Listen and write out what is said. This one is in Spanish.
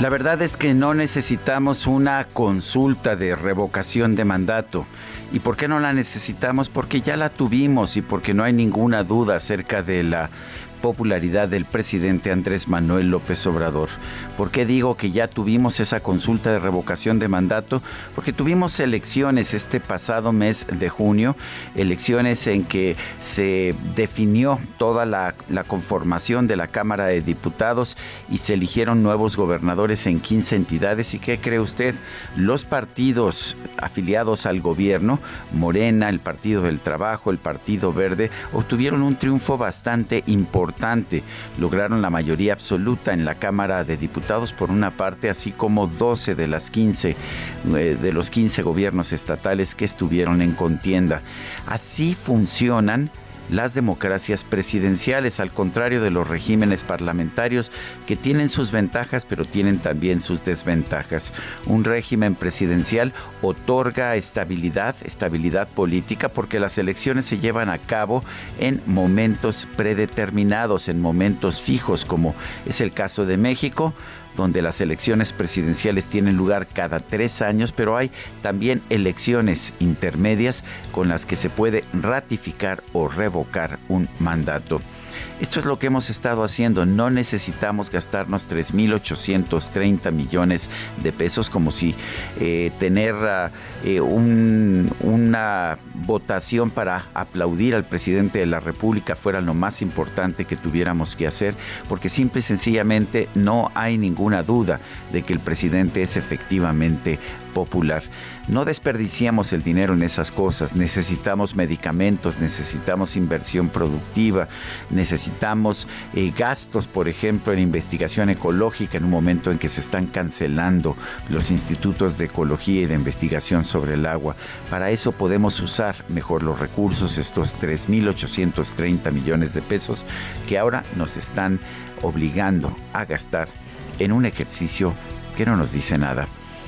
La verdad es que no necesitamos una consulta de revocación de mandato. ¿Y por qué no la necesitamos? Porque ya la tuvimos y porque no hay ninguna duda acerca de la popularidad del presidente Andrés Manuel López Obrador. ¿Por qué digo que ya tuvimos esa consulta de revocación de mandato? Porque tuvimos elecciones este pasado mes de junio, elecciones en que se definió toda la, conformación de la Cámara de Diputados y se eligieron nuevos gobernadores en 15 entidades. ¿Y qué cree usted? Los partidos afiliados al gobierno, Morena, el Partido del Trabajo, el Partido Verde, obtuvieron un triunfo bastante importante Lograron la mayoría absoluta en la Cámara de Diputados por una parte, así como 12 de las 15 eh, de los 15 gobiernos estatales que estuvieron en contienda. Así funcionan las democracias presidenciales, al contrario de los regímenes parlamentarios que tienen sus ventajas pero tienen también sus desventajas. Un régimen presidencial otorga estabilidad, estabilidad política, porque las elecciones se llevan a cabo en momentos predeterminados, en momentos fijos, como es el caso de México donde las elecciones presidenciales tienen lugar cada tres años, pero hay también elecciones intermedias con las que se puede ratificar o revocar un mandato. Esto es lo que hemos estado haciendo. No necesitamos gastarnos 3.830 millones de pesos como si eh, tener eh, una votación para aplaudir al presidente de la República fuera lo más importante que tuviéramos que hacer, porque simple y sencillamente no hay ninguna duda de que el presidente es efectivamente popular. No desperdiciamos el dinero en esas cosas. Necesitamos medicamentos, necesitamos inversión productiva, necesitamos eh, gastos, por ejemplo, en investigación ecológica en un momento en que se están cancelando los institutos de ecología y de investigación sobre el agua. Para eso podemos usar mejor los recursos, estos 3.830 millones de pesos que ahora nos están obligando a gastar en un ejercicio que no nos dice nada.